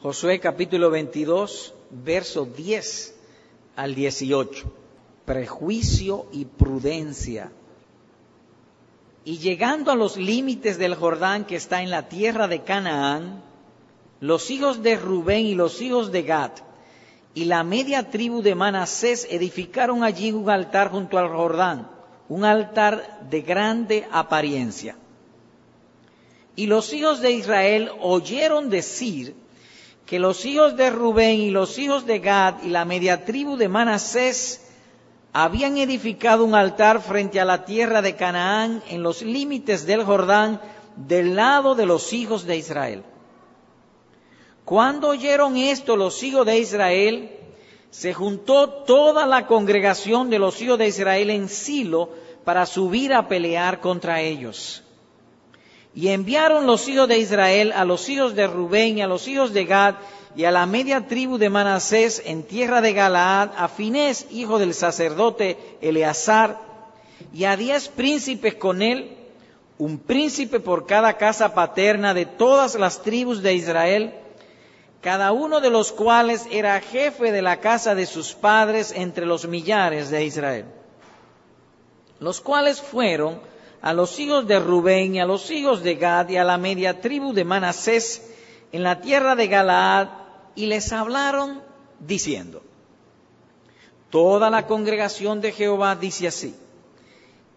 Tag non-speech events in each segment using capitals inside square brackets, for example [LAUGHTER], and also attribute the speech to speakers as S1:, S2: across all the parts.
S1: Josué capítulo 22, verso 10 al 18. Prejuicio y prudencia. Y llegando a los límites del Jordán que está en la tierra de Canaán, los hijos de Rubén y los hijos de Gad y la media tribu de Manasés edificaron allí un altar junto al Jordán, un altar de grande apariencia. Y los hijos de Israel oyeron decir que los hijos de Rubén y los hijos de Gad y la media tribu de Manasés habían edificado un altar frente a la tierra de Canaán en los límites del Jordán del lado de los hijos de Israel. Cuando oyeron esto los hijos de Israel, se juntó toda la congregación de los hijos de Israel en Silo para subir a pelear contra ellos. Y enviaron los hijos de Israel a los hijos de Rubén y a los hijos de Gad y a la media tribu de Manasés en tierra de Galaad, a Finés, hijo del sacerdote Eleazar, y a diez príncipes con él, un príncipe por cada casa paterna de todas las tribus de Israel, cada uno de los cuales era jefe de la casa de sus padres entre los millares de Israel, los cuales fueron a los hijos de Rubén y a los hijos de Gad y a la media tribu de Manasés en la tierra de Galaad y les hablaron diciendo, toda la congregación de Jehová dice así,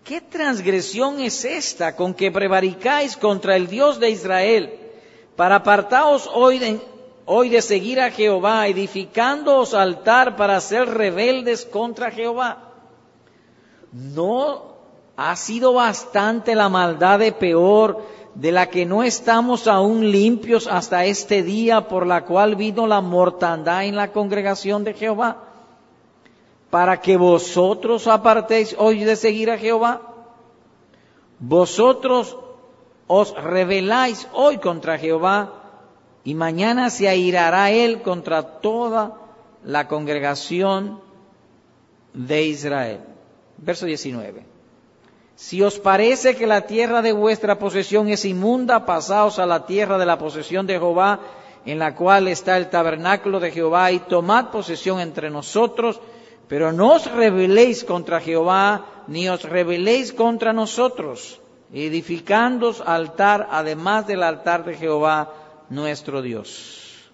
S1: ¿qué transgresión es esta con que prevaricáis contra el Dios de Israel para apartaos hoy de, hoy de seguir a Jehová, edificándoos altar para ser rebeldes contra Jehová? ¿No ha sido bastante la maldad de peor de la que no estamos aún limpios hasta este día por la cual vino la mortandad en la congregación de Jehová? Para que vosotros apartéis hoy de seguir a Jehová. Vosotros os rebeláis hoy contra Jehová y mañana se airará él contra toda la congregación de Israel. Verso 19. Si os parece que la tierra de vuestra posesión es inmunda, pasaos a la tierra de la posesión de Jehová, en la cual está el tabernáculo de Jehová, y tomad posesión entre nosotros, pero no os rebeléis contra Jehová, ni os rebeléis contra nosotros, edificándoos altar, además del altar de Jehová, nuestro Dios.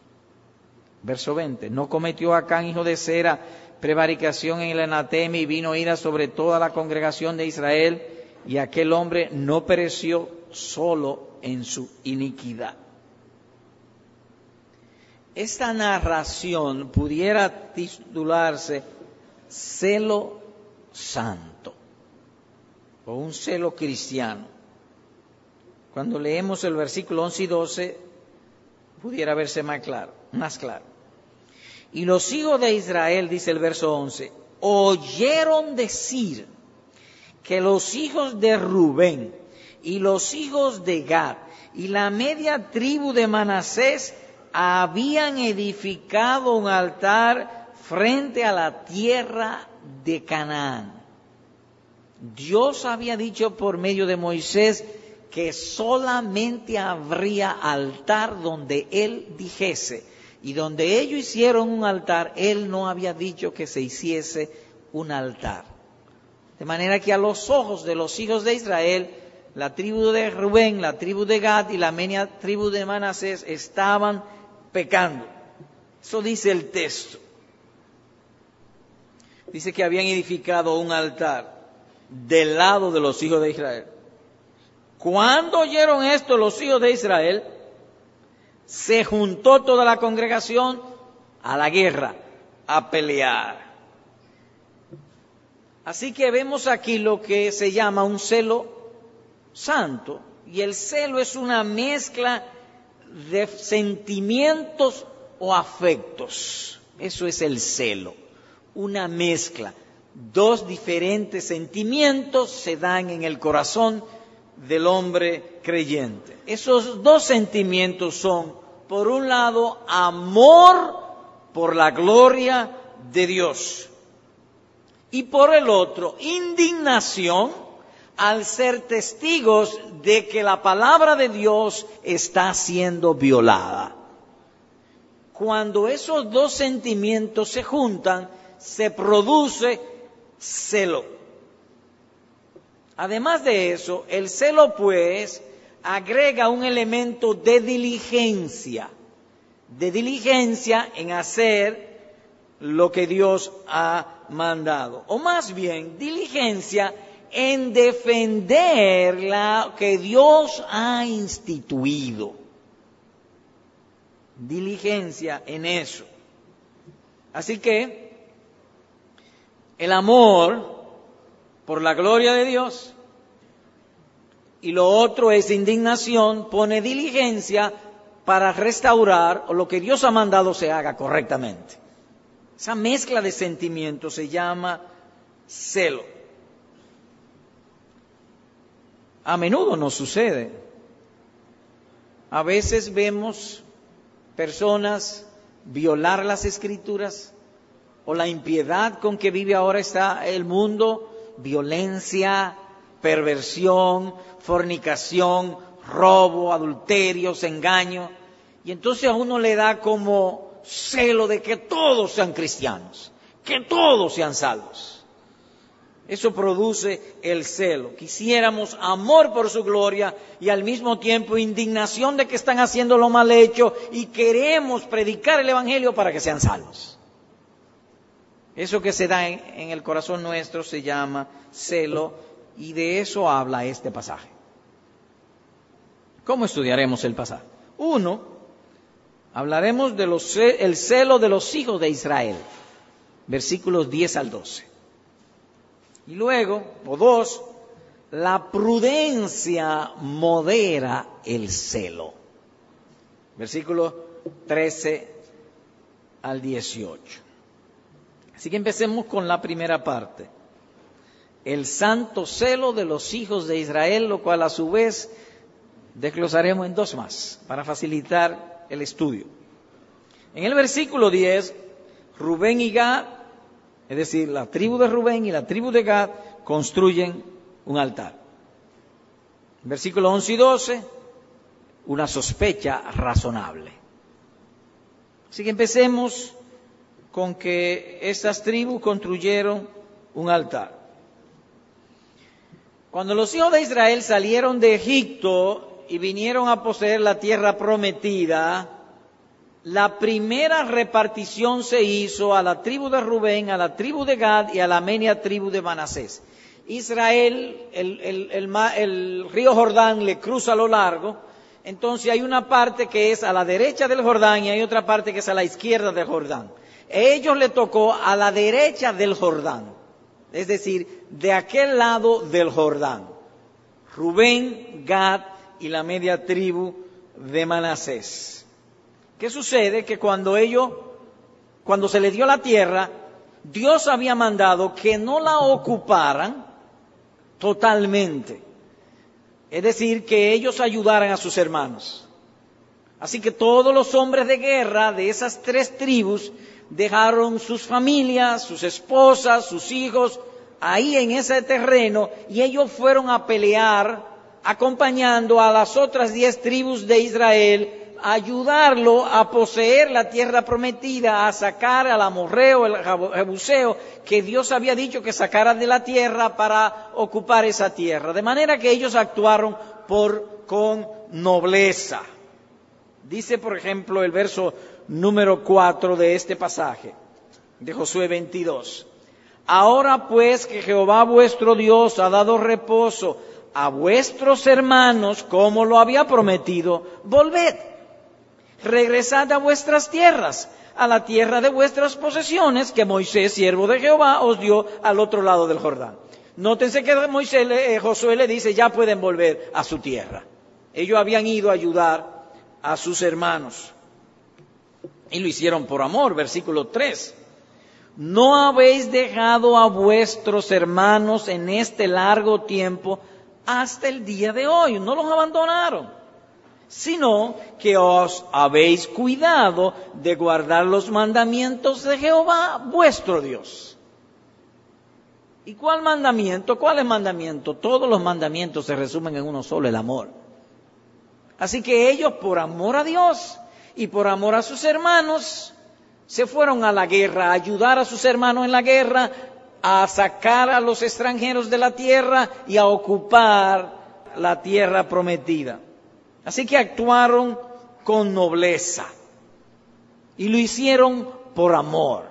S1: Verso 20. No cometió Acán, hijo de Sera, prevaricación en el anatema y vino ira sobre toda la congregación de Israel y aquel hombre no pereció solo en su iniquidad. Esta narración pudiera titularse celo santo o un celo cristiano. Cuando leemos el versículo 11 y 12, pudiera verse más claro, más claro. Y los hijos de Israel, dice el verso 11, oyeron decir que los hijos de Rubén y los hijos de Gad y la media tribu de Manasés habían edificado un altar frente a la tierra de Canaán. Dios había dicho por medio de Moisés que solamente habría altar donde él dijese. Y donde ellos hicieron un altar, él no había dicho que se hiciese un altar. De manera que a los ojos de los hijos de Israel, la tribu de Rubén, la tribu de Gad y la media tribu de Manasés estaban pecando. Eso dice el texto. Dice que habían edificado un altar del lado de los hijos de Israel. Cuando oyeron esto los hijos de Israel, se juntó toda la congregación a la guerra, a pelear. Así que vemos aquí lo que se llama un celo santo. Y el celo es una mezcla de sentimientos o afectos. Eso es el celo. Una mezcla. Dos diferentes sentimientos se dan en el corazón del hombre creyente. Esos dos sentimientos son, por un lado, amor por la gloria de Dios y por el otro, indignación al ser testigos de que la palabra de Dios está siendo violada. cuando esos dos sentimientos se juntan, se produce celo. Además de eso, el celo pues agrega un elemento de diligencia, de diligencia en hacer lo que Dios ha mandado, o más bien diligencia en defender la que Dios ha instituido. Diligencia en eso. Así que el amor por la gloria de Dios y lo otro es indignación, pone diligencia para restaurar lo que Dios ha mandado se haga correctamente. Esa mezcla de sentimientos se llama celo. A menudo nos sucede. A veces vemos personas violar las escrituras o la impiedad con que vive ahora está el mundo, violencia, perversión, fornicación, robo, adulterios, engaño. Y entonces a uno le da como celo de que todos sean cristianos, que todos sean salvos. Eso produce el celo. Quisiéramos amor por su gloria y al mismo tiempo indignación de que están haciendo lo mal hecho y queremos predicar el Evangelio para que sean salvos. Eso que se da en, el corazón nuestro se llama celo y de eso habla este pasaje. ¿Cómo estudiaremos el pasaje? Uno, hablaremos del celo de los hijos de Israel, versículos 10 al 12. Y luego, o dos, la prudencia modera el celo. Versículo 13 al 18. Así que empecemos con la primera parte. El santo celo de los hijos de Israel, lo cual a su vez desglosaremos en dos más para facilitar el estudio. En el versículo 10, Rubén y Gad es decir, la tribu de Rubén y la tribu de Gad construyen un altar. Versículos 11 y 12, una sospecha razonable. Así que empecemos con que estas tribus construyeron un altar. Cuando los hijos de Israel salieron de Egipto y vinieron a poseer la tierra prometida, la primera repartición se hizo a la tribu de Rubén, a la tribu de Gad y a la media tribu de Manasés. Israel, el, río Jordán le cruza a lo largo, entonces hay una parte que es a la derecha del Jordán y hay otra parte que es a la izquierda del Jordán. Ellos le tocó a la derecha del Jordán, es decir, de aquel lado del Jordán. Rubén, Gad y la media tribu de Manasés. ¿Qué sucede? Que cuando ellos, cuando se les dio la tierra, Dios había mandado que no la ocuparan totalmente. Es decir, que ellos ayudaran a sus hermanos. Así que todos los hombres de guerra de esas tres tribus dejaron sus familias, sus esposas, sus hijos ahí en ese terreno y ellos fueron a pelear acompañando a las otras diez tribus de Israel ayudarlo a poseer la tierra prometida, a sacar al amorreo, el jebuseo, que Dios había dicho que sacara de la tierra para ocupar esa tierra. De manera que ellos actuaron por, con nobleza. Dice, por ejemplo, el verso número 4 de este pasaje, de Josué 22. Ahora pues que Jehová vuestro Dios ha dado reposo a vuestros hermanos como lo había prometido, volved regresad a vuestras tierras, a la tierra de vuestras posesiones que Moisés, siervo de Jehová, os dio al otro lado del Jordán. Nótense que Moisés, eh, Josué le dice, ya pueden volver a su tierra. Ellos habían ido a ayudar a sus hermanos. Y lo hicieron por amor, versículo 3. No habéis dejado a vuestros hermanos en este largo tiempo hasta el día de hoy. No los abandonaron sino que os habéis cuidado de guardar los mandamientos de Jehová, vuestro Dios. ¿Y cuál mandamiento? ¿Cuál es mandamiento? Todos los mandamientos se resumen en uno solo, el amor. Así que ellos, por amor a Dios y por amor a sus hermanos se fueron a la guerra, a ayudar a sus hermanos en la guerra, a sacar a los extranjeros de la tierra y a ocupar la tierra prometida. Así que actuaron con nobleza y lo hicieron por amor,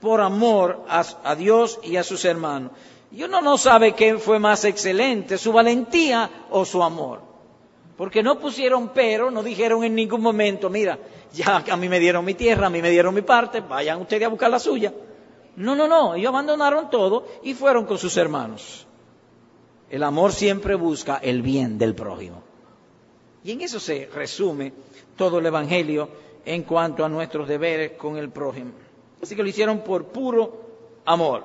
S1: por amor a, Dios y a sus hermanos. Y uno no sabe qué fue más excelente, su valentía o su amor. Porque no pusieron pero, no dijeron en ningún momento, mira, ya a mí me dieron mi tierra, a mí me dieron mi parte, vayan ustedes a buscar la suya. No, no, no, ellos abandonaron todo y fueron con sus hermanos. El amor siempre busca el bien del prójimo. Y en eso se resume todo el Evangelio en cuanto a nuestros deberes con el prójimo. Así que lo hicieron por puro amor.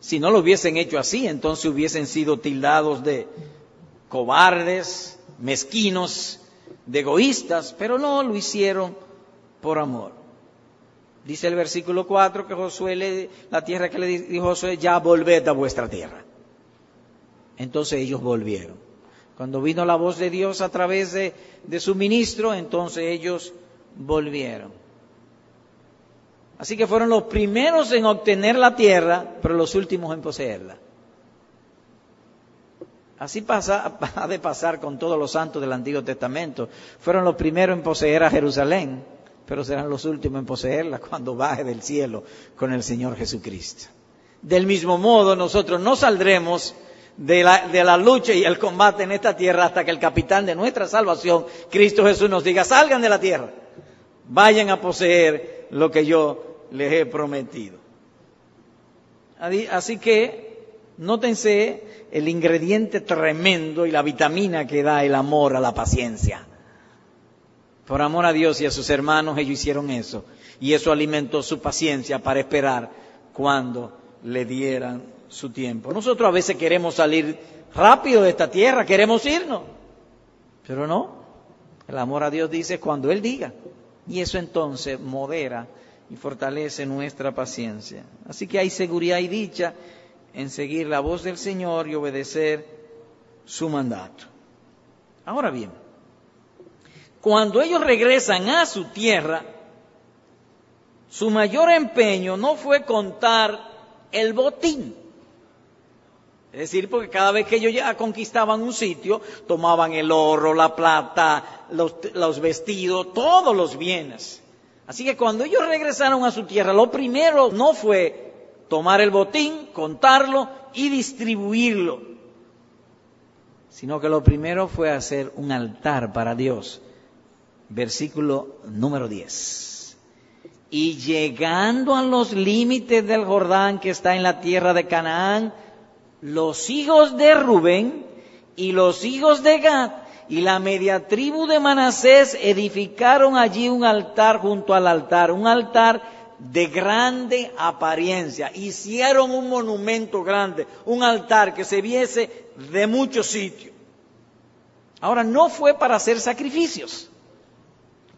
S1: Si no lo hubiesen hecho así, entonces hubiesen sido tildados de cobardes, mezquinos, de egoístas, pero no lo hicieron por amor. Dice el versículo 4 que Josué, le, la tierra que le dijo Josué, ya volved a vuestra tierra. Entonces ellos volvieron. Cuando vino la voz de Dios a través de, de su ministro, entonces ellos volvieron. Así que fueron los primeros en obtener la tierra, pero los últimos en poseerla. Así pasa, [LAUGHS] ha de pasar con todos los santos del Antiguo Testamento. Fueron los primeros en poseer a Jerusalén, pero serán los últimos en poseerla cuando baje del cielo con el Señor Jesucristo. Del mismo modo, nosotros no saldremos de la, de la, lucha y el combate en esta tierra hasta que el capitán de nuestra salvación, Cristo Jesús, nos diga, salgan de la tierra, vayan a poseer lo que yo les he prometido. Así que, nótense el ingrediente tremendo y la vitamina que da el amor a la paciencia. Por amor a Dios y a sus hermanos, ellos hicieron eso. Y eso alimentó su paciencia para esperar cuando le dieran su tiempo. Nosotros a veces queremos salir rápido de esta tierra, queremos irnos. Pero no. El amor a Dios dice cuando Él diga. Y eso entonces modera y fortalece nuestra paciencia. Así que hay seguridad y dicha en seguir la voz del Señor y obedecer su mandato. Ahora bien, cuando ellos regresan a su tierra, su mayor empeño no fue contar el botín. Es decir, porque cada vez que ellos ya conquistaban un sitio, tomaban el oro, la plata, los, los, vestidos, todos los bienes. Así que cuando ellos regresaron a su tierra, lo primero no fue tomar el botín, contarlo y distribuirlo, sino que lo primero fue hacer un altar para Dios. Versículo número 10. Y llegando a los límites del Jordán que está en la tierra de Canaán, los hijos de Rubén y los hijos de Gad y la media tribu de Manasés edificaron allí un altar junto al altar, un altar de grande apariencia. Hicieron un monumento grande, un altar que se viese de muchos sitios. Ahora, no fue para hacer sacrificios,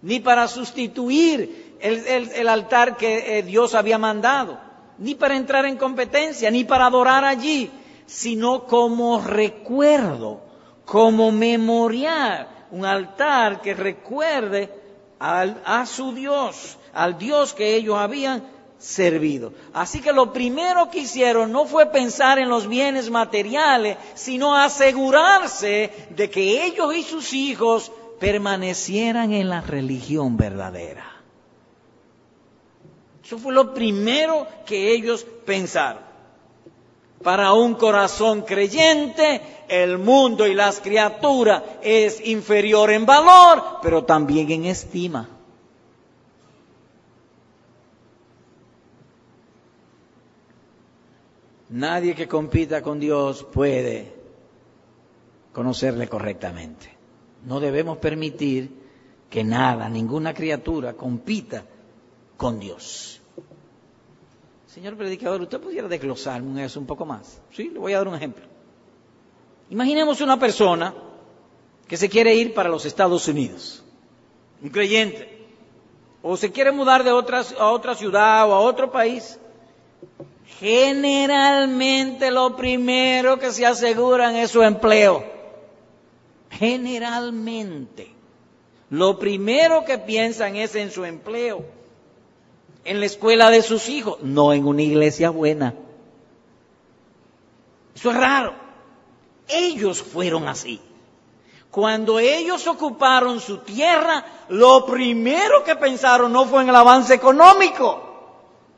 S1: ni para sustituir el, altar que eh, Dios había mandado, ni para entrar en competencia, ni para adorar allí, sino como recuerdo, como memorial, un altar que recuerde a su Dios, al Dios que ellos habían servido. Así que lo primero que hicieron no fue pensar en los bienes materiales, sino asegurarse de que ellos y sus hijos permanecieran en la religión verdadera. Eso fue lo primero que ellos pensaron. Para un corazón creyente, el mundo y las criaturas es inferior en valor, pero también en estima. Nadie que compita con Dios puede conocerle correctamente. No debemos permitir que nada, ninguna criatura compita con Dios. Señor predicador, ¿usted pudiera desglosarme eso un poco más? Sí, le voy a dar un ejemplo. Imaginemos una persona que se quiere ir para los Estados Unidos, un creyente, o se quiere mudar de otra, a otra ciudad o a otro país. Generalmente lo primero que se aseguran es su empleo. Generalmente. Lo primero que piensan es en su empleo, en la escuela de sus hijos, no en una iglesia buena. Eso es raro. Ellos fueron así. Cuando ellos ocuparon su tierra, lo primero que pensaron no fue en el avance económico,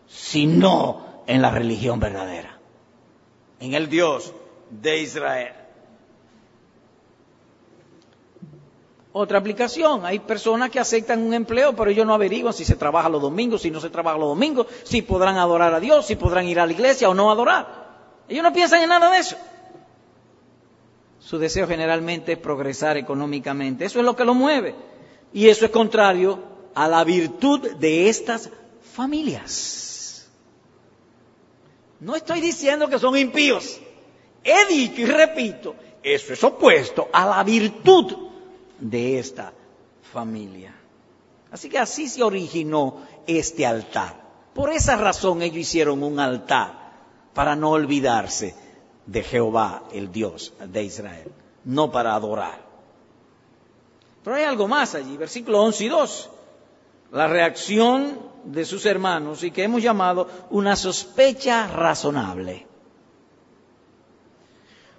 S1: sino en la religión verdadera, en el Dios de Israel. Otra aplicación, hay personas que aceptan un empleo, pero ellos no averiguan si se trabaja los domingos, si no se trabaja los domingos, si podrán adorar a Dios, si podrán ir a la iglesia o no adorar. Ellos no piensan en nada de eso. Su deseo generalmente es progresar económicamente. Eso es lo que lo mueve. Y eso es contrario a la virtud de estas familias. No estoy diciendo que son impíos. He dicho y repito, eso es opuesto a la virtud de esta familia. Así que así se originó este altar. Por esa razón ellos hicieron un altar para no olvidarse de Jehová, el Dios de Israel, no para adorar. Pero hay algo más allí, versículo 11 y 2. La reacción de sus hermanos y que hemos llamado una sospecha razonable.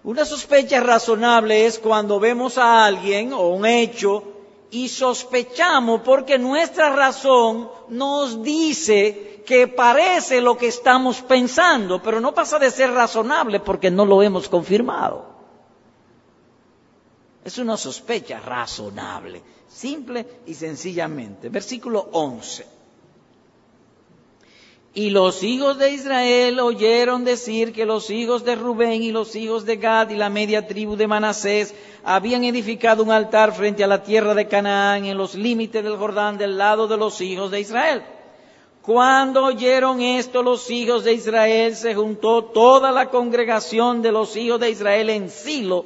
S1: Una sospecha razonable es cuando vemos a alguien o un hecho y sospechamos porque nuestra razón nos dice que parece lo que estamos pensando, pero no pasa de ser razonable porque no lo hemos confirmado. Es una sospecha razonable, simple y sencillamente. Versículo 11. Y los hijos de Israel oyeron decir que los hijos de Rubén y los hijos de Gad y la media tribu de Manasés habían edificado un altar frente a la tierra de Canaán en los límites del Jordán del lado de los hijos de Israel. Cuando oyeron esto los hijos de Israel, se juntó toda la congregación de los hijos de Israel en Silo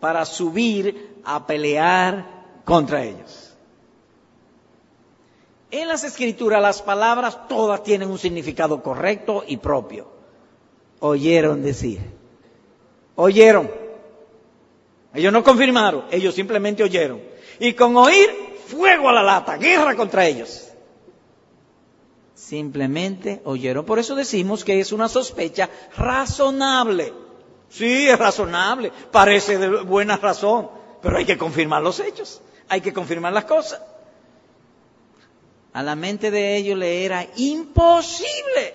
S1: para subir a pelear contra ellos. En las escrituras las palabras todas tienen un significado correcto y propio. Oyeron decir. Oyeron. Ellos no confirmaron, ellos simplemente oyeron. Y con oír, fuego a la lata, guerra contra ellos. Simplemente oyeron. Por eso decimos que es una sospecha razonable. Sí, es razonable, parece de buena razón, pero hay que confirmar los hechos, hay que confirmar las cosas. A la mente de ellos le era imposible,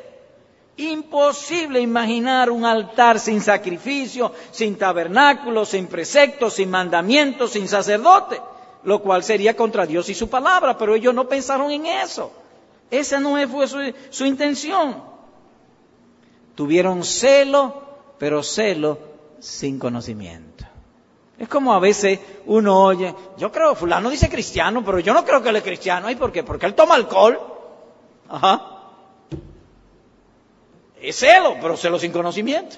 S1: imposible imaginar un altar sin sacrificio, sin tabernáculo, sin preceptos, sin mandamientos, sin sacerdote, lo cual sería contra Dios y su palabra, pero ellos no pensaron en eso. Esa no fue su, su intención. Tuvieron celo, pero celo sin conocimiento. Es como a veces uno oye, yo creo, fulano dice cristiano, pero yo no creo que él es cristiano. ¿Y por qué? Porque él toma alcohol. Ajá. Es celo, pero celo sin conocimiento.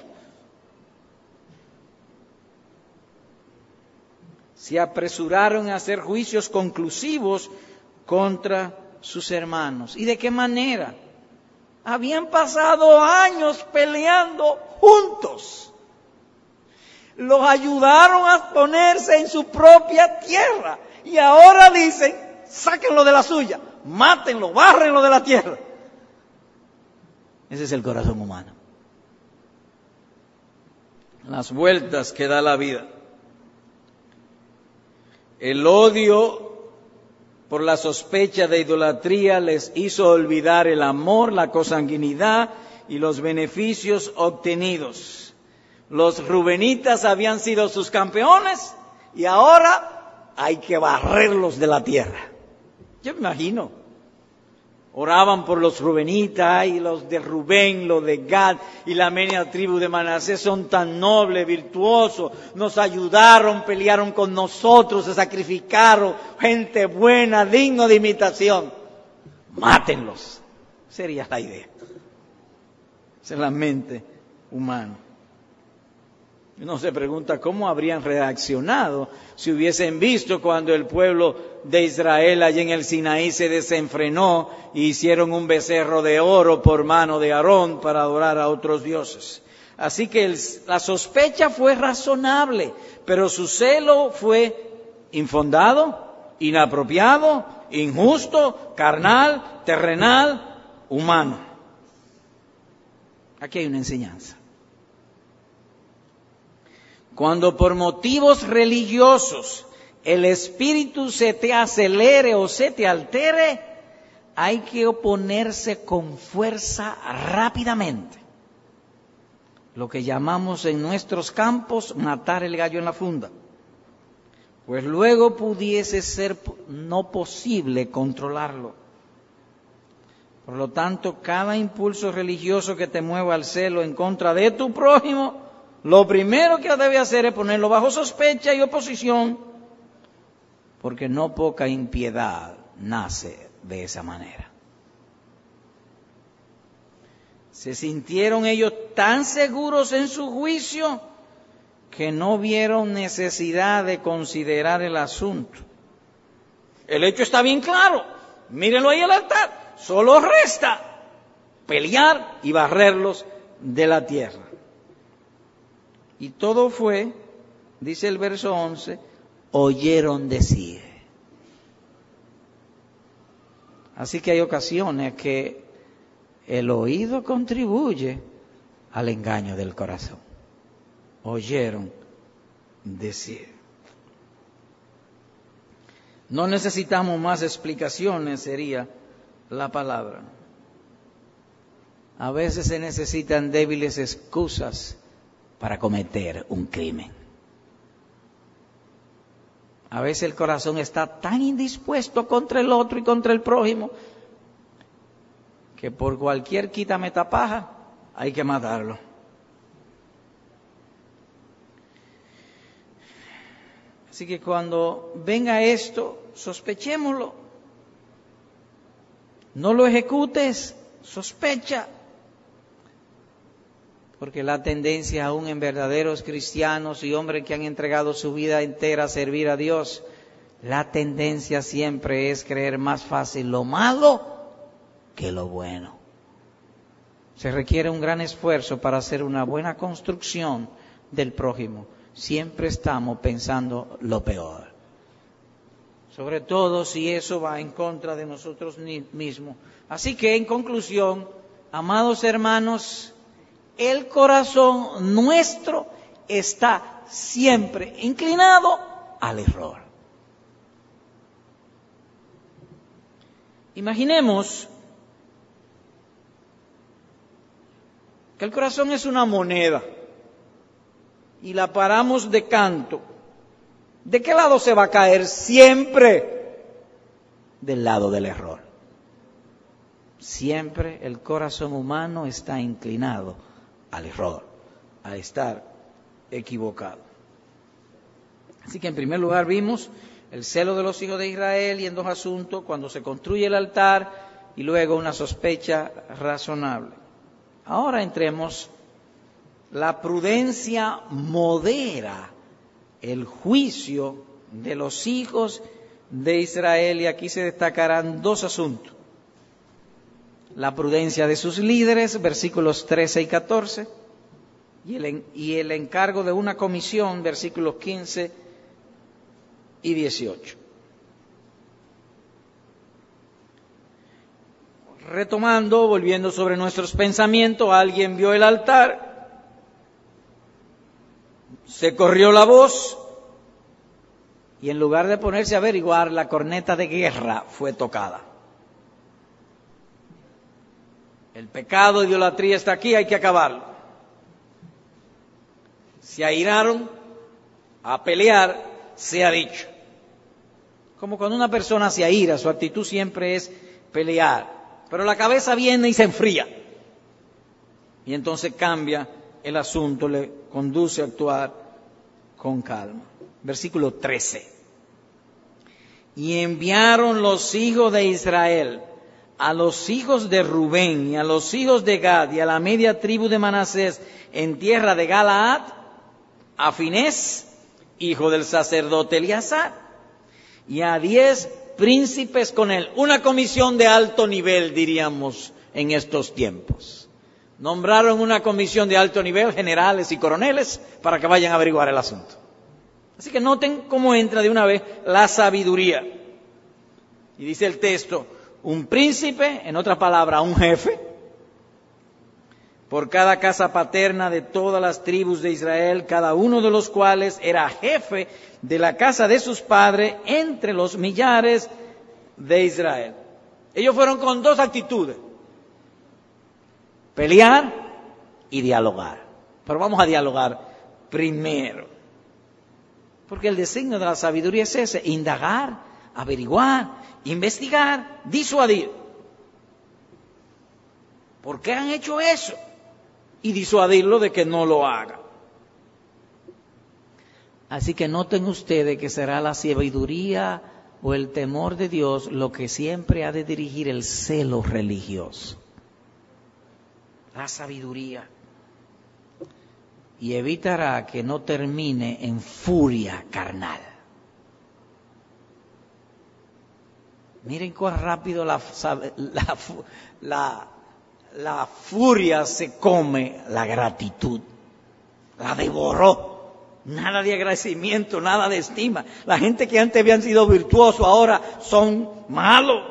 S1: Se apresuraron a hacer juicios conclusivos contra sus hermanos. ¿Y de qué manera? Habían pasado años peleando juntos los ayudaron a ponerse en su propia tierra. Y ahora dicen, sáquenlo de la suya, mátenlo, bárrenlo de la tierra. Ese es el corazón humano. Las vueltas que da la vida. El odio por la sospecha de idolatría les hizo olvidar el amor, la consanguinidad y los beneficios obtenidos. Los rubenitas habían sido sus campeones y ahora hay que barrerlos de la tierra. Yo me imagino. Oraban por los rubenitas y los de Rubén, los de Gad y la media tribu de Manasés son tan nobles, virtuosos, nos ayudaron, pelearon con nosotros, se sacrificaron, gente buena, digno de imitación. Mátenlos. Sería la idea. Esa es la mente humana. Uno se pregunta cómo habrían reaccionado si hubiesen visto cuando el pueblo de Israel allí en el Sinaí se desenfrenó y hicieron un becerro de oro por mano de Aarón para adorar a otros dioses. Así que la sospecha fue razonable, pero su celo fue infondado, inapropiado, injusto, carnal, terrenal, humano. Aquí hay una enseñanza. Cuando por motivos religiosos el espíritu se te acelere o se te altere, hay que oponerse con fuerza rápidamente. Lo que llamamos en nuestros campos matar el gallo en la funda. Pues luego pudiese ser no posible controlarlo. Por lo tanto, cada impulso religioso que te mueva al celo en contra de tu prójimo, lo primero que debe hacer es ponerlo bajo sospecha y oposición, porque no poca impiedad nace de esa manera. Se sintieron ellos tan seguros en su juicio que no vieron necesidad de considerar el asunto. El hecho está bien claro. Mírenlo ahí al altar. Solo resta pelear y barrerlos de la tierra. Y todo fue, dice el verso 11, oyeron decir. Así que hay ocasiones que el oído contribuye al engaño del corazón. Oyeron decir. No necesitamos más explicaciones, sería la palabra. A veces se necesitan débiles excusas para cometer un crimen. A veces el corazón está tan indispuesto contra el otro y contra el prójimo que por cualquier quítame tapaja hay que matarlo. Así que cuando venga esto, sospechémoslo. No lo ejecutes, sospecha. Porque la tendencia aún en verdaderos cristianos y hombres que han entregado su vida entera a servir a Dios, la tendencia siempre es creer más fácil lo malo que lo bueno. Se requiere un gran esfuerzo para hacer una buena construcción del prójimo. Siempre estamos pensando lo peor. Sobre todo si eso va en contra de nosotros mismos. Así que en conclusión, amados hermanos, el corazón nuestro está siempre inclinado al error. Imaginemos que el corazón es una moneda y la paramos de canto. ¿De qué lado se va a caer? Siempre del lado del error. Siempre el corazón humano está inclinado al error, a estar equivocado. Así que en primer lugar vimos el celo de los hijos de Israel y en dos asuntos, cuando se construye el altar y luego una sospecha razonable. Ahora entremos, la prudencia modera el juicio de los hijos de Israel y aquí se destacarán dos asuntos la prudencia de sus líderes, versículos 13 y 14, y el, y el encargo de una comisión, versículos 15 y 18. Retomando, volviendo sobre nuestros pensamientos, alguien vio el altar, se corrió la voz y en lugar de ponerse a averiguar, la corneta de guerra fue tocada. El pecado de idolatría está aquí, hay que acabarlo. Se airaron a pelear, se ha dicho. Como cuando una persona se aira, su actitud siempre es pelear. Pero la cabeza viene y se enfría. Y entonces cambia el asunto, le conduce a actuar con calma. Versículo 13. Y enviaron los hijos de Israel a los hijos de Rubén y a los hijos de Gad y a la media tribu de Manasés en tierra de Galaad, a Finés, hijo del sacerdote Eliasar, y a diez príncipes con él. Una comisión de alto nivel, diríamos, en estos tiempos. Nombraron una comisión de alto nivel, generales y coroneles, para que vayan a averiguar el asunto. Así que noten cómo entra de una vez la sabiduría. Y dice el texto, un príncipe, en otra palabra, un jefe, por cada casa paterna de todas las tribus de Israel, cada uno de los cuales era jefe de la casa de sus padres entre los millares de Israel. Ellos fueron con dos actitudes, pelear y dialogar. Pero vamos a dialogar primero. Porque el designio de la sabiduría es ese, indagar, averiguar, investigar, disuadir. ¿Por qué han hecho eso? Y disuadirlo de que no lo haga. Así que noten ustedes que será la sabiduría o el temor de Dios lo que siempre ha de dirigir el celo religioso. La sabiduría. Y evitará que no termine en furia carnal. Miren cuán rápido la, la, la, furia se come la gratitud. La devoró. Nada de agradecimiento, nada de estima. La gente que antes habían sido virtuosos ahora son malos.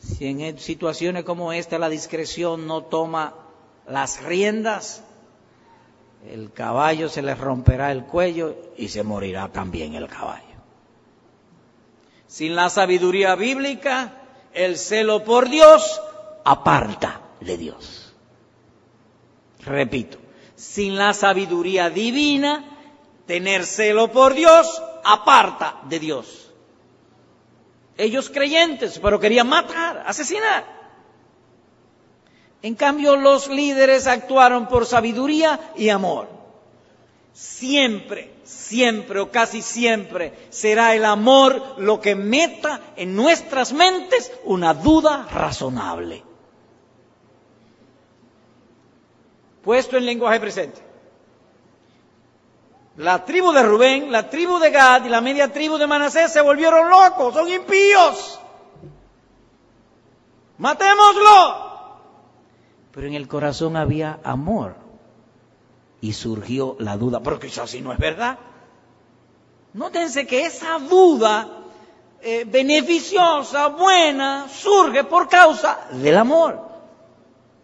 S1: Si en situaciones como esta la discreción no toma las riendas, el caballo se le romperá el cuello y se morirá también el caballo. Sin la sabiduría bíblica, el celo por Dios aparta de Dios. Repito, sin la sabiduría divina, tener celo por Dios aparta de Dios. Ellos creyentes, pero querían matar, asesinar. En cambio, los líderes actuaron por sabiduría y amor. Siempre, siempre o casi siempre será el amor lo que meta en nuestras mentes una duda razonable. Puesto en lenguaje presente. La tribu de Rubén, la tribu de Gad y la media tribu de Manasés se volvieron locos, son impíos. Matémoslo. Pero en el corazón había amor y surgió la duda, pero quizás así no es verdad. Nótense que esa duda eh, beneficiosa, buena, surge por causa del amor.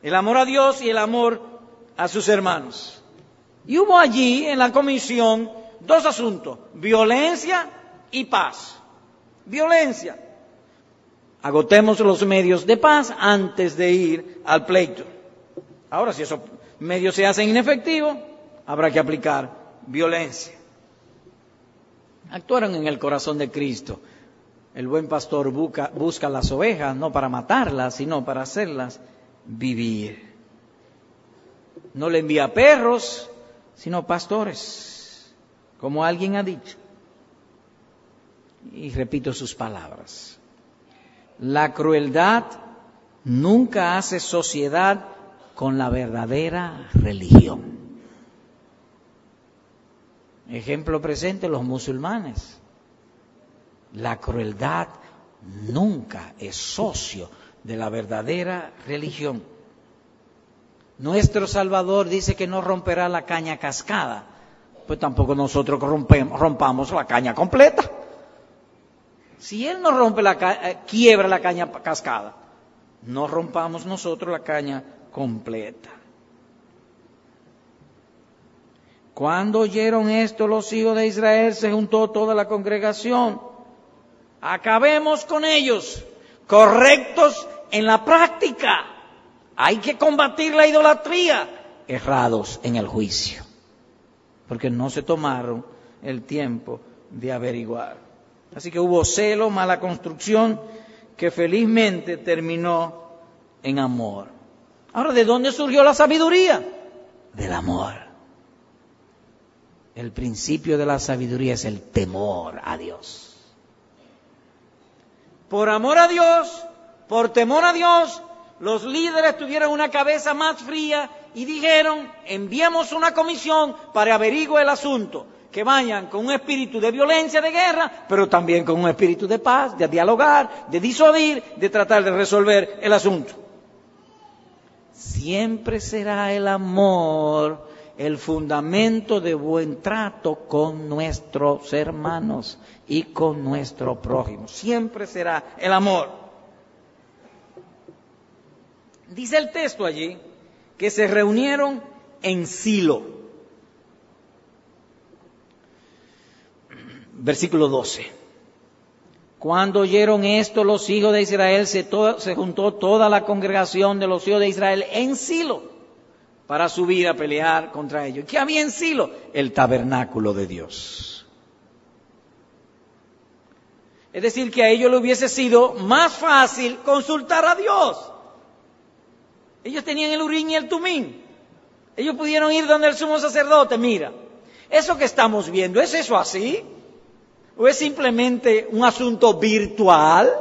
S1: El amor a Dios y el amor a sus hermanos. Y hubo allí en la comisión dos asuntos, violencia y paz. Violencia. Agotemos los medios de paz antes de ir al pleito. Ahora, si eso medios se hacen inefectivos, habrá que aplicar violencia. Actuaron en el corazón de Cristo. El buen pastor busca, busca las ovejas no para matarlas, sino para hacerlas vivir. No le envía perros, sino pastores, como alguien ha dicho. Y repito sus palabras. La crueldad nunca hace sociedad con la verdadera religión. Ejemplo presente, los musulmanes. La crueldad nunca es socio de la verdadera religión. Nuestro Salvador dice que no romperá la caña cascada, pues tampoco nosotros rompamos la caña completa. Si Él no rompe la eh, quiebra la caña cascada, no rompamos nosotros la caña completa. Cuando oyeron esto los hijos de Israel, se juntó toda la congregación. Acabemos con ellos, correctos en la práctica. Hay que combatir la idolatría, errados en el juicio, porque no se tomaron el tiempo de averiguar. Así que hubo celo, mala construcción, que felizmente terminó en amor. Ahora, ¿de dónde surgió la sabiduría? Del amor. El principio de la sabiduría es el temor a Dios. Por amor a Dios, por temor a Dios, los líderes tuvieron una cabeza más fría y dijeron, enviamos una comisión para averiguar el asunto, que vayan con un espíritu de violencia, de guerra, pero también con un espíritu de paz, de dialogar, de disuadir, de tratar de resolver el asunto siempre será el amor el fundamento de buen trato con nuestros hermanos y con nuestro prójimo. Siempre será el amor. Dice el texto allí que se reunieron en Silo. Versículo 12. Cuando oyeron esto los hijos de Israel, se, se, juntó toda la congregación de los hijos de Israel en Silo para subir a pelear contra ellos. ¿Qué había en Silo? El tabernáculo de Dios. Es decir, que a ellos le hubiese sido más fácil consultar a Dios. Ellos tenían el Urín y el Tumín. Ellos pudieron ir donde el sumo sacerdote. Mira, eso que estamos viendo, ¿es eso así? ¿O es simplemente un asunto virtual?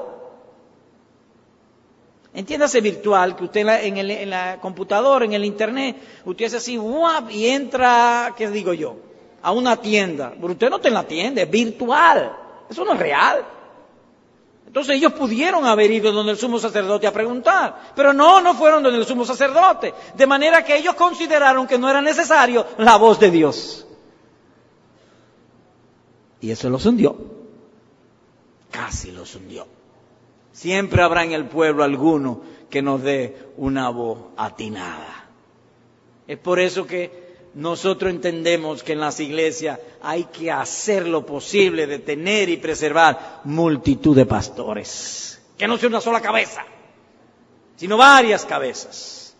S1: Entiéndase virtual, que usted en, el, en la computadora, en el internet, usted hace así, y entra, ¿qué digo yo? A una tienda. Pero usted no está en la tienda, es virtual. Eso no es real. Entonces ellos pudieron haber ido donde el sumo sacerdote a preguntar, pero no, no fueron donde el sumo sacerdote. De manera que ellos consideraron que no era necesario la voz de Dios. Y eso los hundió. Casi los hundió. Siempre habrá en el pueblo alguno que nos dé una voz atinada. Es por eso que nosotros entendemos que en las iglesias hay que hacer lo posible de tener y preservar multitud de pastores. Que no sea una sola cabeza, sino varias cabezas,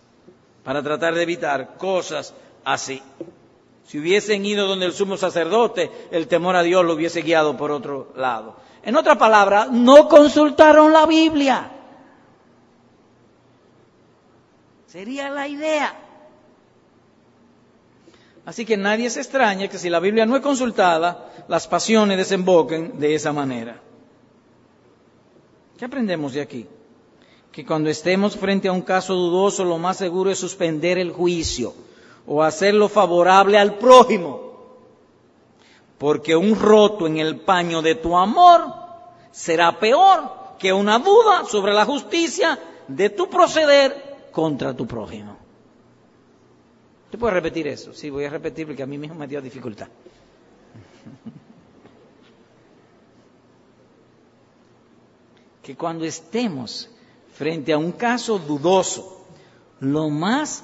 S1: para tratar de evitar cosas así. Si hubiesen ido donde el sumo sacerdote, el temor a Dios lo hubiese guiado por otro lado. En otra palabra, no consultaron la Biblia. Sería la idea. Así que nadie se extraña que si la Biblia no es consultada, las pasiones desemboquen de esa manera. ¿Qué aprendemos de aquí? Que cuando estemos frente a un caso dudoso, lo más seguro es suspender el juicio o hacerlo favorable al prójimo. Porque un roto en el paño de tu amor será peor que una duda sobre la justicia de tu proceder contra tu prójimo. ¿Usted puede repetir eso? Sí, voy a repetir porque a mí mismo me dio dificultad. [LAUGHS] que cuando estemos frente a un caso dudoso, lo más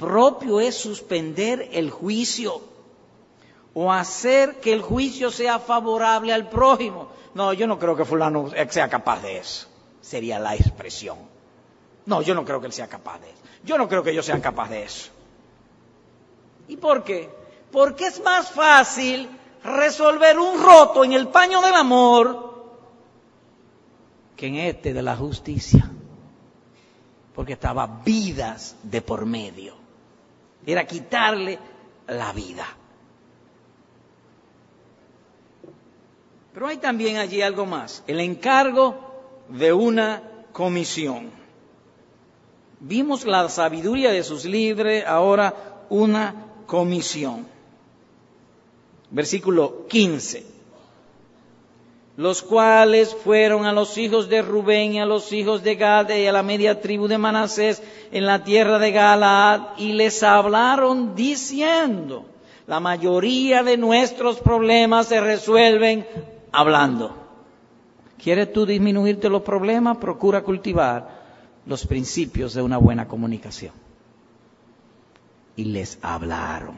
S1: propio es suspender el juicio o hacer que el juicio sea favorable al prójimo. No, yo no creo que fulano sea capaz de eso. Sería la expresión. No, yo no creo que él sea capaz de eso. Yo no creo que yo sea capaz de eso. ¿Y por qué? Porque es más fácil resolver un roto en el paño del amor que en este de la justicia. Porque estaba vidas de por medio. Era quitarle la vida. Pero hay también allí algo más, el encargo de una comisión. Vimos la sabiduría de sus libres, ahora una comisión. Versículo 15. Los cuales fueron a los hijos de Rubén y a los hijos de Gad y a la media tribu de Manasés en la tierra de Galaad y les hablaron diciendo, la mayoría de nuestros problemas se resuelven hablando. ¿Quieres tú disminuirte los problemas? Procura cultivar los principios de una buena comunicación y les hablaron,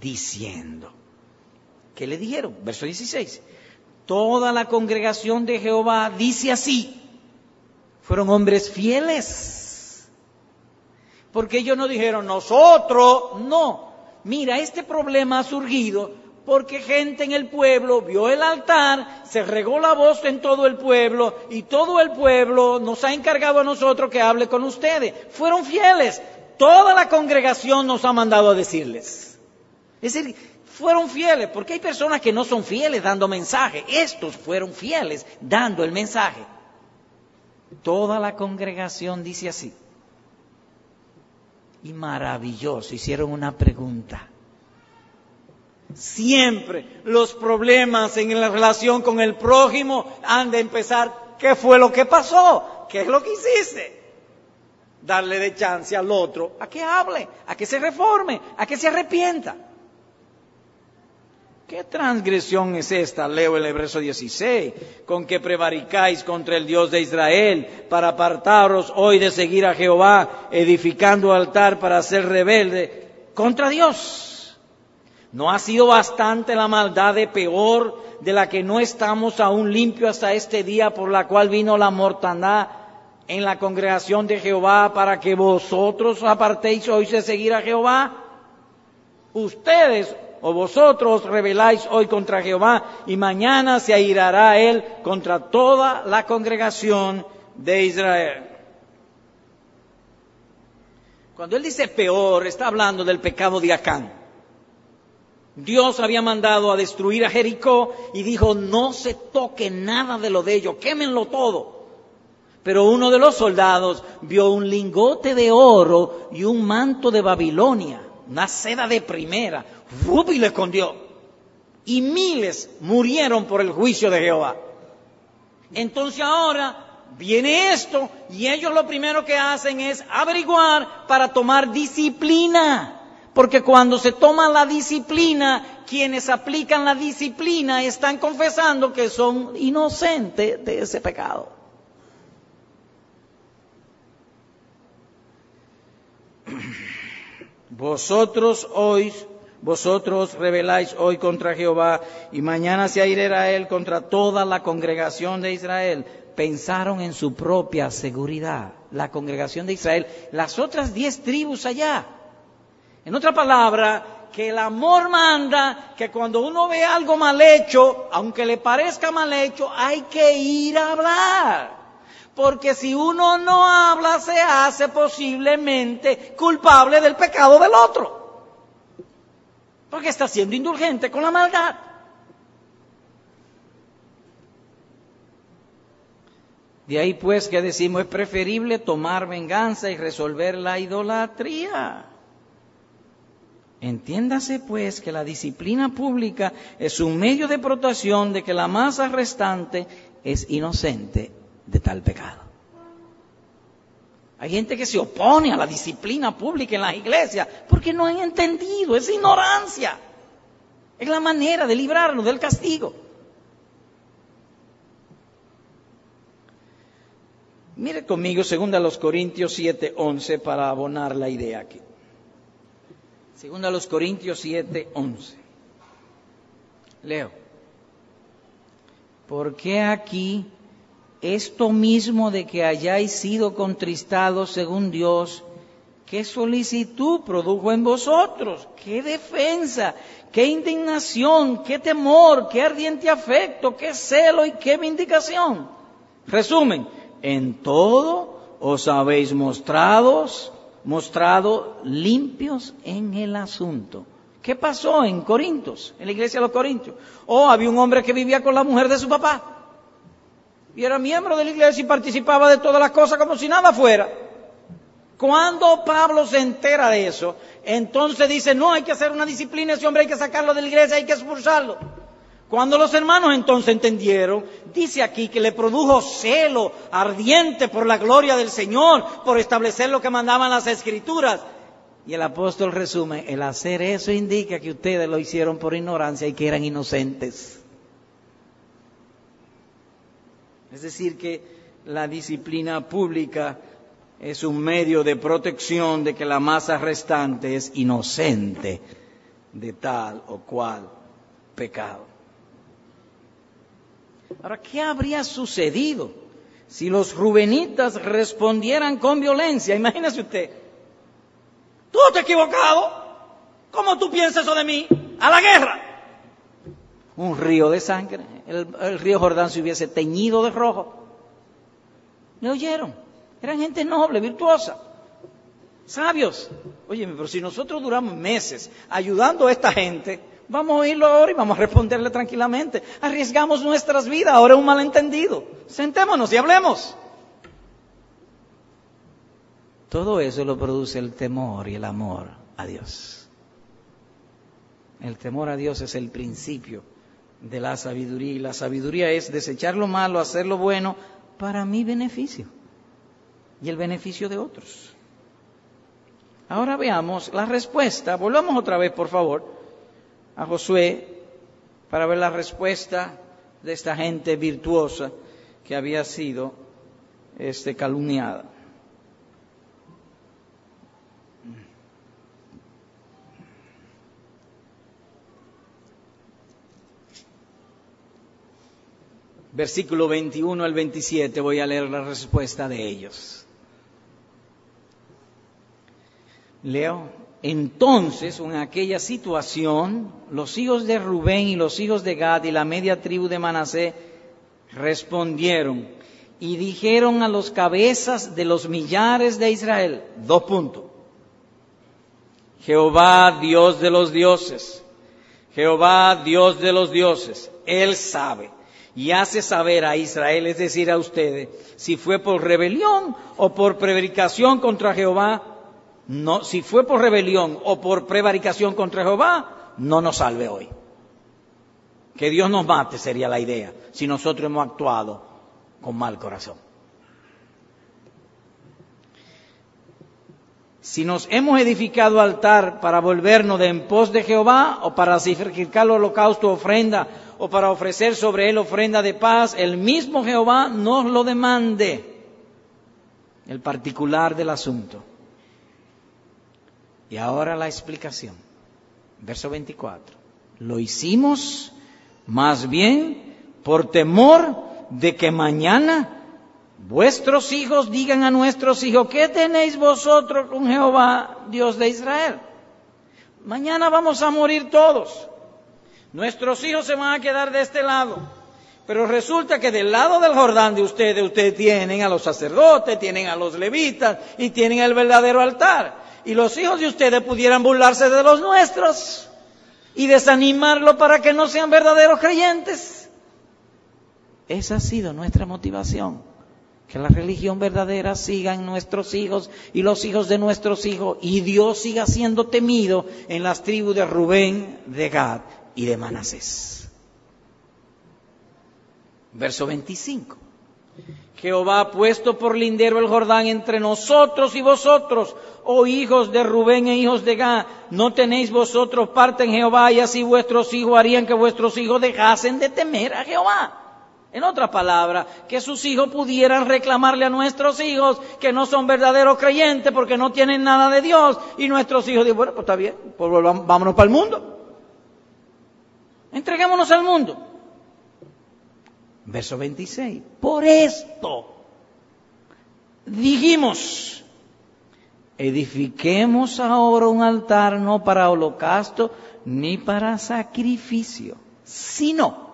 S1: diciendo, ¿qué le dijeron? Verso 16, toda la congregación de Jehová dice así, fueron hombres fieles, porque ellos no dijeron nosotros, no, mira, este problema ha surgido porque gente en el pueblo vio el altar, se regó la voz en todo el pueblo y todo el pueblo nos ha encargado a nosotros que hable con ustedes. Fueron fieles, toda la congregación nos ha mandado a decirles. Es decir, fueron fieles, porque hay personas que no son fieles dando mensaje. Estos fueron fieles dando el mensaje. Toda la congregación dice así. Y maravilloso, hicieron una pregunta. Siempre los problemas en la relación con el prójimo han de empezar, ¿qué fue lo que pasó? ¿Qué es lo que hiciste? darle de chance al otro a que hable, a que se reforme, a que se arrepienta. ¿Qué transgresión es esta? Leo el verso 16, con que prevaricáis contra el Dios de Israel para apartaros hoy de seguir a Jehová, edificando altar para ser rebelde contra Dios. ¿No ha sido bastante la maldad de peor de la que no estamos aún limpios hasta este día por la cual vino la mortandad en la congregación de Jehová para que vosotros apartéis hoy de seguir a Jehová? Ustedes o vosotros rebeláis hoy contra Jehová y mañana se airará él contra toda la congregación de Israel. Cuando él dice peor, está hablando del pecado de Acán. Dios había mandado a destruir a Jericó y dijo, no se toque nada de lo de ellos, quémenlo todo. Pero uno de los soldados vio un lingote de oro y un manto de Babilonia, una seda de primera, y lo escondió. Y miles murieron por el juicio de Jehová. Entonces ahora viene esto y ellos lo primero que hacen es averiguar para tomar disciplina. Porque cuando se toma la disciplina, quienes aplican la disciplina están confesando que son inocentes de ese pecado. Vosotros hoy vosotros rebeláis hoy contra Jehová y mañana se airerá él contra toda la congregación de Israel. Pensaron en su propia seguridad, la congregación de Israel, las otras diez tribus allá. En otra palabra, que el amor manda que cuando uno ve algo mal hecho, aunque le parezca mal hecho, hay que ir a hablar. Porque si uno no habla, se hace posiblemente culpable del pecado del otro porque está siendo indulgente con la maldad. De ahí pues que decimos es preferible tomar venganza y resolver la idolatría. Entiéndase pues que la disciplina pública es un medio de protección de que la masa restante es inocente de tal pecado. Hay gente que se opone a la disciplina pública en las iglesias porque no han entendido, es ignorancia. Es la manera de librarnos del castigo. Mire conmigo, segunda a los Corintios 7, 11, para abonar la idea aquí. Segunda a los Corintios 7, 11. Leo. ¿Por qué aquí esto mismo de que hayáis sido contristados según Dios, qué solicitud produjo en vosotros, qué defensa, qué indignación, qué temor, qué ardiente afecto, qué celo y qué vindicación. Resumen, en todo os habéis mostrados, mostrado limpios en el asunto. ¿Qué pasó en Corintios, en la iglesia de los Corintios? Oh, había un hombre que vivía con la mujer de su papá y era miembro de la iglesia y participaba de todas las cosas como si nada fuera. Cuando Pablo se entera de eso, entonces dice, no, hay que hacer una disciplina, ese hombre hay que sacarlo de la iglesia, hay que expulsarlo. Cuando los hermanos entonces entendieron, dice aquí que le produjo celo ardiente por la gloria del Señor, por establecer lo que mandaban las escrituras. Y el apóstol resume, el hacer eso indica que ustedes lo hicieron por ignorancia y que eran inocentes. Es decir, que la disciplina pública es un medio de protección de que la masa restante es inocente de tal o cual pecado. Ahora, ¿qué habría sucedido si los rubenitas respondieran con violencia? Imagínese usted. Tú te has equivocado. ¿Cómo tú piensas eso de mí? A la guerra un río de sangre. El, río Jordán se hubiese teñido de rojo. ¿Me oyeron? Eran gente noble, virtuosa, sabios. Oye, pero si nosotros duramos meses ayudando a esta gente, vamos a oírlo ahora y vamos a responderle tranquilamente. Arriesgamos nuestras vidas, ahora es un malentendido. Sentémonos y hablemos. Todo eso lo produce el temor y el amor a Dios. El temor a Dios es el principio de la sabiduría. Y la sabiduría es desechar lo malo, hacer lo bueno para mi beneficio y el beneficio de otros. Ahora veamos la respuesta. Volvamos otra vez, por favor, a Josué para ver la respuesta de esta gente virtuosa que había sido este, calumniada. Versículo 21 al 27 voy a leer la respuesta de ellos. Leo. Entonces, en aquella situación, los hijos de Rubén y los hijos de Gad y la media tribu de Manasé respondieron y dijeron a los cabezas de los millares de Israel, dos puntos, Jehová Dios de los dioses, Jehová Dios de los dioses, Él sabe y hace saber a Israel, es decir, a ustedes, si fue por rebelión o por prevaricación contra Jehová, no, si fue por rebelión o por prevaricación contra Jehová, no nos salve hoy. Que Dios nos mate sería la idea, si nosotros hemos actuado con mal corazón. Si nos hemos edificado altar para volvernos de en pos de Jehová o para sacrificar holocausto, ofrenda o para ofrecer sobre él ofrenda de paz, el mismo Jehová nos lo demande. El particular del asunto. Y ahora la explicación. Verso 24. Lo hicimos más bien por temor de que mañana vuestros hijos digan a nuestros hijos, ¿qué tenéis vosotros con Jehová, Dios de Israel? Mañana vamos a morir todos. Nuestros hijos se van a quedar de este lado. Pero resulta que del lado del Jordán de ustedes, ustedes tienen a los sacerdotes, tienen a los levitas y tienen el verdadero altar. Y los hijos de ustedes pudieran burlarse de los nuestros y desanimarlo para que no sean verdaderos creyentes. Esa ha sido nuestra motivación. Que la religión verdadera siga en nuestros hijos y los hijos de nuestros hijos y Dios siga siendo temido en las tribus de Rubén, de Gad y de Manasés. Verso 25. Jehová ha puesto por lindero el Jordán entre nosotros y vosotros, oh hijos de Rubén e hijos de Gad. No tenéis vosotros parte en Jehová y así vuestros hijos harían que vuestros hijos dejasen de temer a Jehová. En otra palabra, que sus hijos pudieran reclamarle a nuestros hijos que no son verdaderos creyentes porque no tienen nada de Dios. Y nuestros hijos dicen, bueno, pues está bien, pues vámonos para el mundo. Entreguémonos al mundo. Verso 26. Por esto dijimos, edifiquemos ahora un altar no para holocausto ni para sacrificio, sino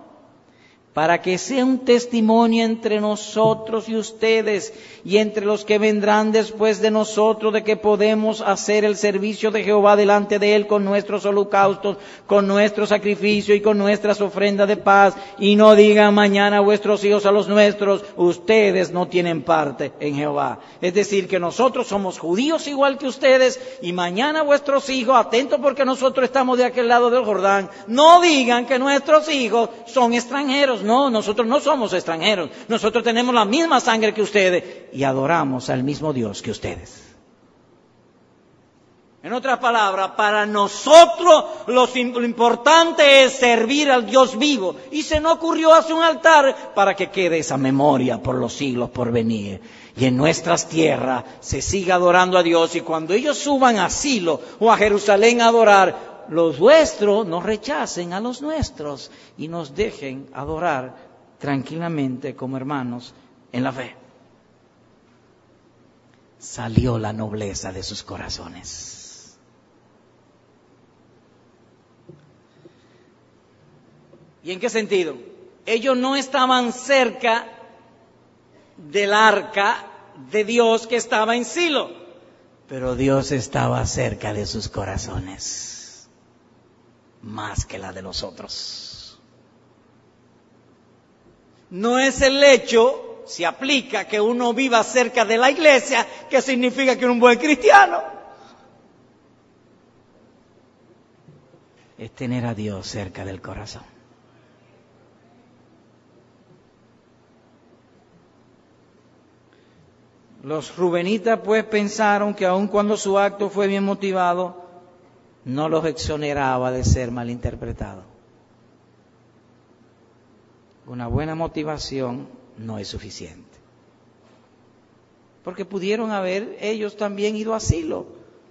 S1: para que sea un testimonio entre nosotros y ustedes y entre los que vendrán después de nosotros de que podemos hacer el servicio de Jehová delante de Él con nuestros holocaustos, con nuestro sacrificio y con nuestras ofrendas de paz y no digan mañana vuestros hijos a los nuestros, ustedes no tienen parte en Jehová. Es decir, que nosotros somos judíos igual que ustedes y mañana vuestros hijos, atentos porque nosotros estamos de aquel lado del Jordán, no digan que nuestros hijos son extranjeros no, nosotros no somos extranjeros. Nosotros tenemos la misma sangre que ustedes y adoramos al mismo Dios que ustedes. En otras palabras, para nosotros lo, importante es servir al Dios vivo. Y se nos ocurrió hacer un altar para que quede esa memoria por los siglos por venir. Y en nuestras tierras se siga adorando a Dios. Y cuando ellos suban a Silo o a Jerusalén a adorar, los vuestros nos rechacen a los nuestros y nos dejen adorar tranquilamente como hermanos en la fe. Salió la nobleza de sus corazones. ¿Y en qué sentido? Ellos no estaban cerca del arca de Dios que estaba en Silo, pero Dios estaba cerca de sus corazones más que la de los otros. No es el hecho, si aplica, que uno viva cerca de la iglesia, que significa que es un buen cristiano. Es tener a Dios cerca del corazón. Los rubenitas pues pensaron que aun cuando su acto fue bien motivado, no los exoneraba de ser malinterpretado. Una buena motivación no es suficiente. Porque pudieron haber ellos también ido a asilo,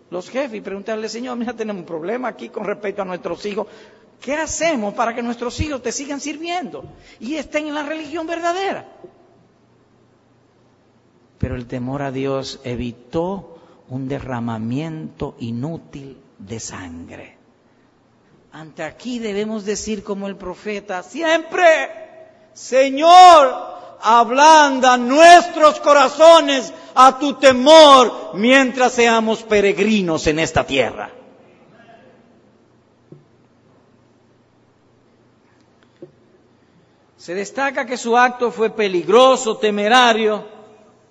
S1: los jefes, y preguntarle, Señor, mira, tenemos un problema aquí con respecto a nuestros hijos. ¿Qué hacemos para que nuestros hijos te sigan sirviendo y estén en la religión verdadera? Pero el temor a Dios evitó un derramamiento inútil de sangre. Ante aquí debemos decir como el profeta, siempre, Señor, ablanda nuestros corazones a tu temor mientras seamos peregrinos en esta tierra. Se destaca que su acto fue peligroso, temerario,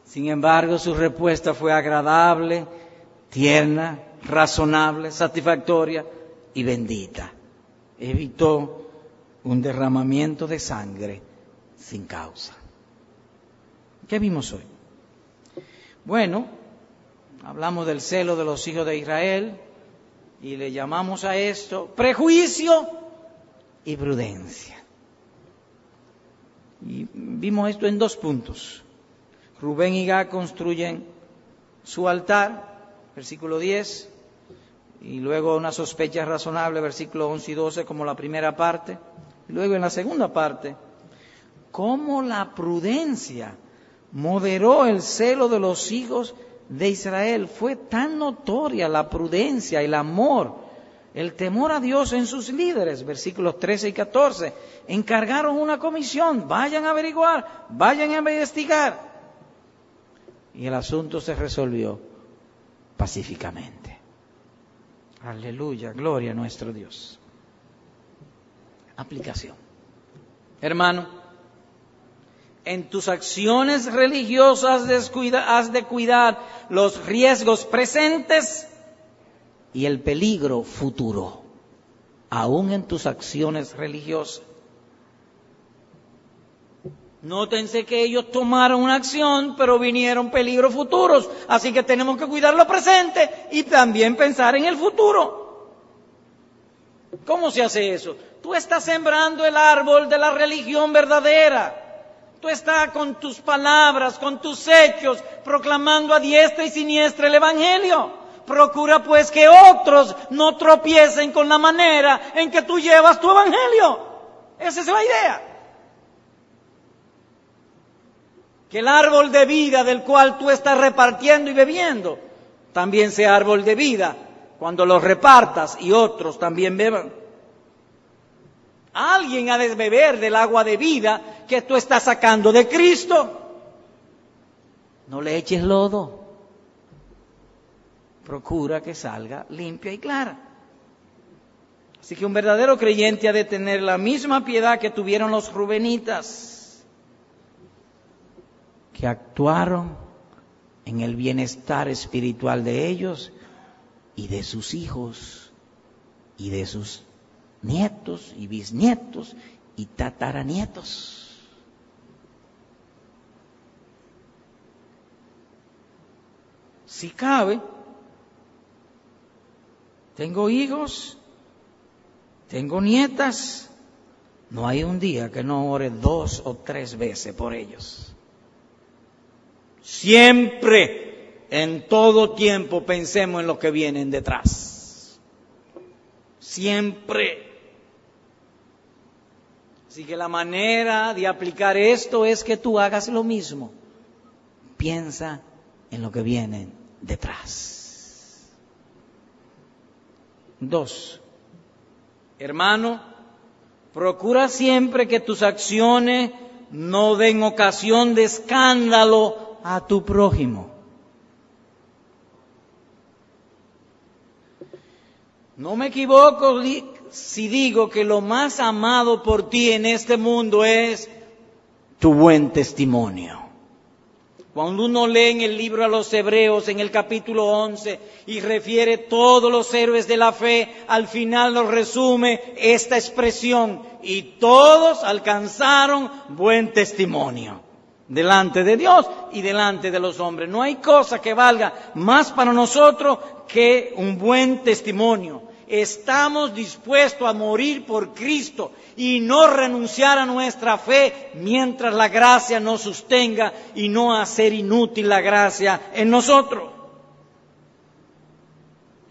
S1: sin embargo su respuesta fue agradable, tierna, razonable, satisfactoria y bendita. Evitó un derramamiento de sangre sin causa. ¿Qué vimos hoy? Bueno, hablamos del celo de los hijos de Israel y le llamamos a esto prejuicio y prudencia. Y vimos esto en dos puntos. Rubén y Gad construyen su altar, versículo 10, y luego una sospecha razonable, versículo 11 y 12, como la primera parte. Y luego en la segunda parte, cómo la prudencia moderó el celo de los hijos de Israel. Fue tan notoria la prudencia, el amor, el temor a Dios en sus líderes, versículos 13 y 14. Encargaron una comisión, vayan a averiguar, vayan a investigar y el asunto se resolvió pacíficamente. Aleluya, gloria a nuestro Dios. Aplicación. Hermano, en tus acciones religiosas has de cuidar los riesgos presentes y el peligro futuro, aún en tus acciones religiosas. Nótense que ellos tomaron una acción, pero vinieron peligros futuros. Así que tenemos que cuidar lo presente y también pensar en el futuro. ¿Cómo se hace eso? Tú estás sembrando el árbol de la religión verdadera. Tú estás con tus palabras, con tus hechos, proclamando a diestra y siniestra el Evangelio. Procura pues que otros no tropiecen con la manera en que tú llevas tu Evangelio. Esa es la idea. Que el árbol de vida del cual tú estás repartiendo y bebiendo también sea árbol de vida cuando lo repartas y otros también beban. Alguien ha de beber del agua de vida que tú estás sacando de Cristo. No le eches lodo. Procura que salga limpia y clara. Así que un verdadero creyente ha de tener la misma piedad que tuvieron los rubenitas que actuaron en el bienestar espiritual de ellos y de sus hijos y de sus nietos y bisnietos y tataranietos. Si cabe, tengo hijos, tengo nietas, no hay un día que no ore dos o tres veces por ellos. Siempre, en todo tiempo, pensemos en lo que vienen detrás. Siempre. Así que la manera de aplicar esto es que tú hagas lo mismo. Piensa en lo que viene detrás. Dos. Hermano, procura siempre que tus acciones no den ocasión de escándalo a tu prójimo. No me equivoco si digo que lo más amado por ti en este mundo es tu buen testimonio. Cuando uno lee en el libro a los Hebreos, en el capítulo 11, y refiere todos los héroes de la fe, al final nos resume esta expresión, y todos alcanzaron buen testimonio. Delante de Dios y delante de los hombres. No hay cosa que valga más para nosotros que un buen testimonio. Estamos dispuestos a morir por Cristo y no renunciar a nuestra fe mientras la gracia nos sostenga y no hacer inútil la gracia en nosotros.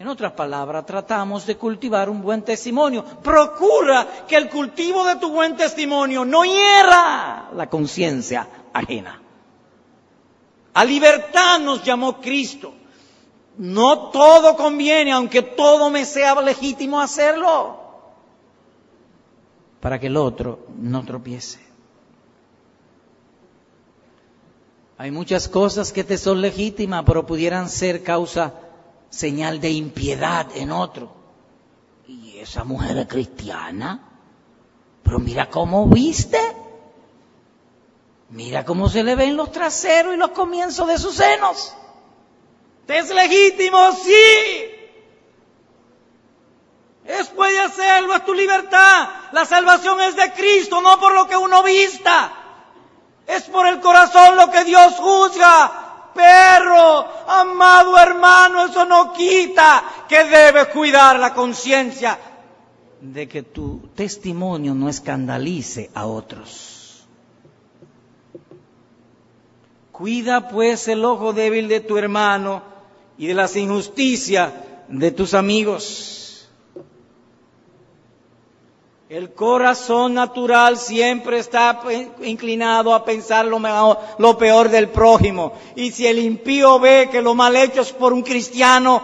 S1: En otras palabras, tratamos de cultivar un buen testimonio. Procura que el cultivo de tu buen testimonio no hiera la conciencia ajena. A libertad nos llamó Cristo. No todo conviene, aunque todo me sea legítimo hacerlo, para que el otro no tropiece. Hay muchas cosas que te son legítimas, pero pudieran ser causa señal de impiedad en otro. Y esa mujer es cristiana, pero mira cómo viste, mira cómo se le ven los traseros y los comienzos de sus senos. ¿Es legítimo? Sí. Es puede hacerlo, es tu libertad. La salvación es de Cristo, no por lo que uno vista. Es por el corazón lo que Dios juzga perro, amado hermano, eso no quita que debes cuidar la conciencia de que tu testimonio no escandalice a otros. Cuida pues el ojo débil de tu hermano y de las injusticias de tus amigos. El corazón natural siempre está inclinado a pensar lo, mejor, lo peor del prójimo. Y si el impío ve que lo mal hecho es por un cristiano,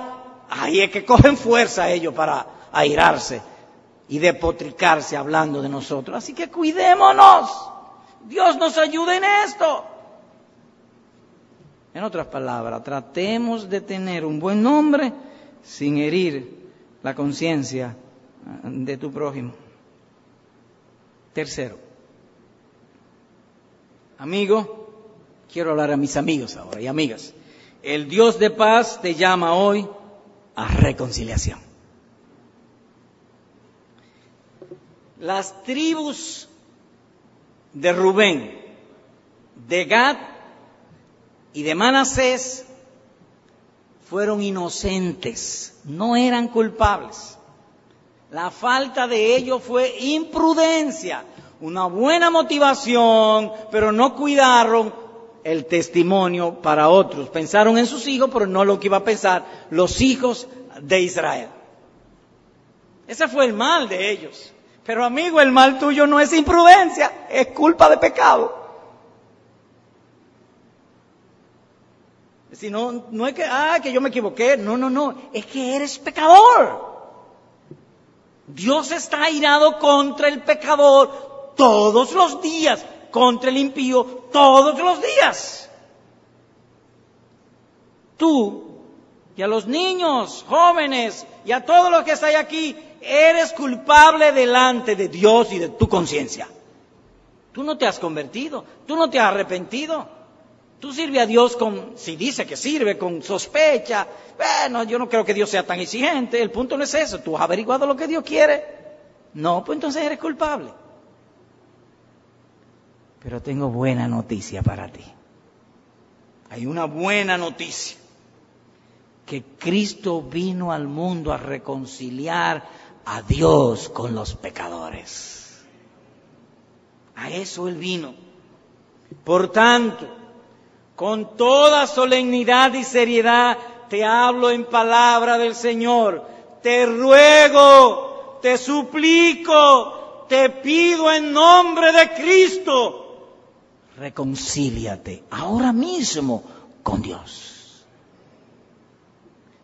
S1: ahí es que cogen fuerza ellos para airarse y depotricarse hablando de nosotros. Así que cuidémonos. Dios nos ayude en esto. En otras palabras, tratemos de tener un buen nombre sin herir la conciencia de tu prójimo. Tercero, amigo, quiero hablar a mis amigos ahora y amigas. El Dios de paz te llama hoy a reconciliación. Las tribus de Rubén, de Gad y de Manasés fueron inocentes, no eran culpables. La falta de ello fue imprudencia, una buena motivación, pero no cuidaron el testimonio para otros. Pensaron en sus hijos, pero no lo que iba a pensar los hijos de Israel. Ese fue el mal de ellos. Pero amigo, el mal tuyo no es imprudencia, es culpa de pecado. Si no, es que, ah, que yo me equivoqué, no, no, no, es que eres pecador. Dios está airado contra el pecador todos los días, contra el impío todos los días. Tú y a los niños, jóvenes y a todos los que están aquí, eres culpable delante de Dios y de tu conciencia. Tú no te has convertido, tú no te has arrepentido. Tú sirves a Dios con, si dice que sirve, con sospecha. Bueno, yo no creo que Dios sea tan exigente. El punto no es eso. Tú has averiguado lo que Dios quiere. No, pues entonces eres culpable. Pero tengo buena noticia para ti. Hay una buena noticia. Que Cristo vino al mundo a reconciliar a Dios con los pecadores. A eso Él vino. Por tanto, con toda solemnidad y seriedad te hablo en palabra del Señor. Te ruego, te suplico, te pido en nombre de Cristo. Reconcíliate ahora mismo con Dios.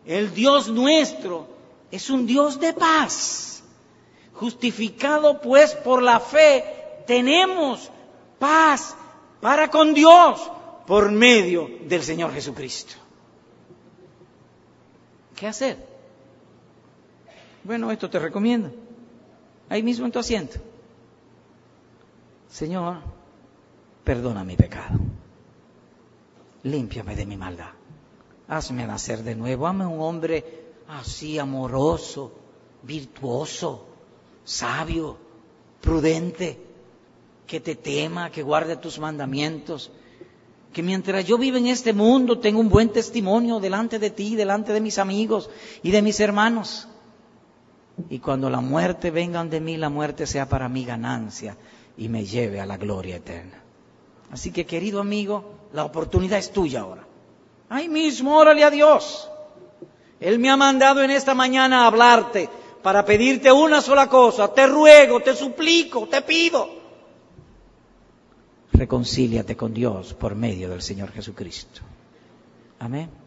S1: El Dios nuestro es un Dios de paz. Justificado pues por la fe, tenemos paz para con Dios por medio del Señor Jesucristo. ¿Qué hacer? Bueno, esto te recomiendo. Ahí mismo en tu asiento. Señor, perdona mi pecado. Límpiame de mi maldad. Hazme nacer de nuevo. Hazme un hombre así amoroso, virtuoso, sabio, prudente, que te tema, que guarde tus mandamientos Que mientras yo vivo en este mundo tengo un buen testimonio delante de ti, delante de mis amigos y de mis hermanos. Y cuando la muerte venga de mí, la muerte sea para mí ganancia y me lleve a la gloria eterna. Así que querido amigo, la oportunidad es tuya ahora. Ahí mismo, órale a Dios. Él me ha mandado en esta mañana a hablarte para pedirte una sola cosa. Te ruego, te suplico, te pido. Reconcíliate con Dios por medio del Señor Jesucristo. Amén.